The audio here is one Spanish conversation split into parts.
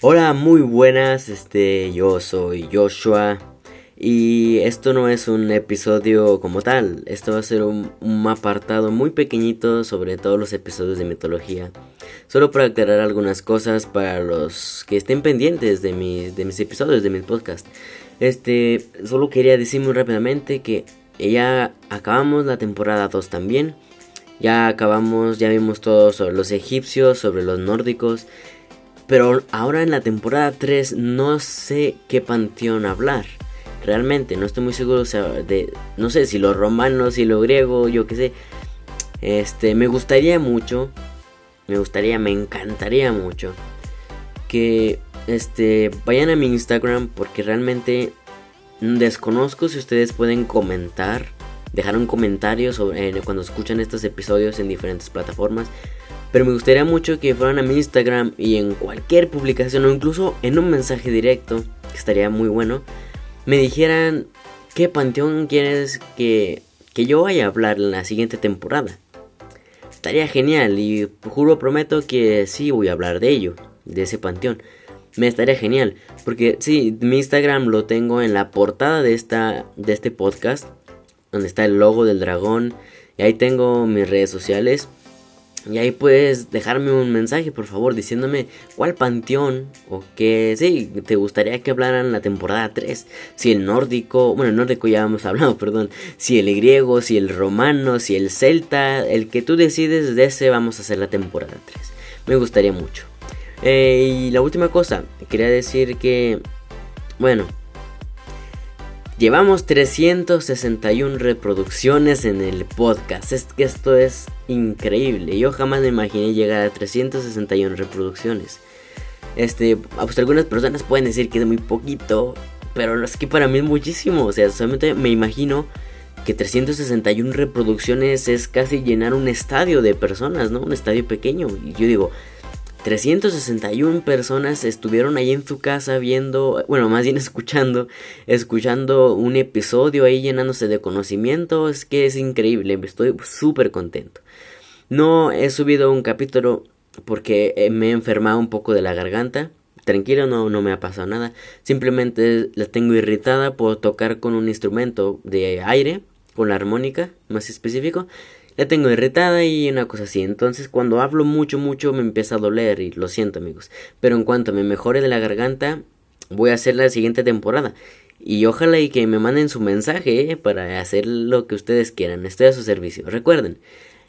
Hola, muy buenas, este, yo soy Joshua y esto no es un episodio como tal, esto va a ser un, apartado muy pequeñito sobre todos los episodios de mitología, solo para aclarar algunas cosas para los que estén pendientes de, de mis episodios, de mis podcasts. Este, solo quería decir muy rápidamente que ya acabamos la temporada 2 también, ya acabamos, ya vimos todo sobre los egipcios, sobre los nórdicos. Pero ahora en la temporada 3 no sé qué panteón hablar. Realmente, no estoy muy seguro de, no sé si los romanos, si lo griego, yo qué sé. Este, me gustaría mucho, me gustaría, me encantaría mucho que este vayan a mi Instagram porque realmente desconozco si ustedes pueden comentar, dejar un comentario sobre eh, cuando escuchan estos episodios en diferentes plataformas. Pero me gustaría mucho que fueran a mi Instagram y en cualquier publicación o incluso en un mensaje directo, que estaría muy bueno, me dijeran qué panteón quieres que, que yo vaya a hablar en la siguiente temporada. Estaría genial y juro, prometo que sí voy a hablar de ello, de ese panteón. Me estaría genial, porque sí, mi Instagram lo tengo en la portada de, esta, de este podcast, donde está el logo del dragón, y ahí tengo mis redes sociales. Y ahí puedes dejarme un mensaje, por favor, diciéndome cuál panteón o qué, sí, te gustaría que hablaran la temporada 3. Si el nórdico, bueno, el nórdico ya hemos hablado, perdón. Si el griego, si el romano, si el celta, el que tú decides, de ese vamos a hacer la temporada 3. Me gustaría mucho. Eh, y la última cosa, quería decir que, bueno, Llevamos 361 reproducciones en el podcast. Es que esto es increíble. Yo jamás me imaginé llegar a 361 reproducciones. Este, pues algunas personas pueden decir que es muy poquito, pero es que para mí es muchísimo. O sea, solamente me imagino que 361 reproducciones es casi llenar un estadio de personas, ¿no? Un estadio pequeño. Y yo digo, 361 personas estuvieron ahí en su casa viendo, bueno, más bien escuchando, escuchando un episodio ahí llenándose de conocimiento. Es que es increíble, estoy súper contento. No he subido un capítulo porque eh, me he enfermado un poco de la garganta. Tranquilo, no, no me ha pasado nada. Simplemente la tengo irritada por tocar con un instrumento de aire, con la armónica, más específico la tengo irritada y una cosa así. Entonces cuando hablo mucho, mucho me empieza a doler y lo siento amigos. Pero en cuanto me mejore de la garganta, voy a hacer la siguiente temporada. Y ojalá y que me manden su mensaje eh, para hacer lo que ustedes quieran. Estoy a su servicio. Recuerden,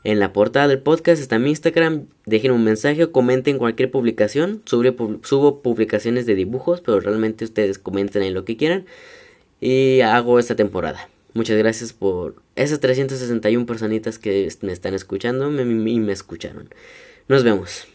en la portada del podcast está mi Instagram. Dejen un mensaje o comenten cualquier publicación. subo publicaciones de dibujos, pero realmente ustedes comenten en lo que quieran. Y hago esta temporada. Muchas gracias por esas 361 personitas que me están escuchando y me escucharon. Nos vemos.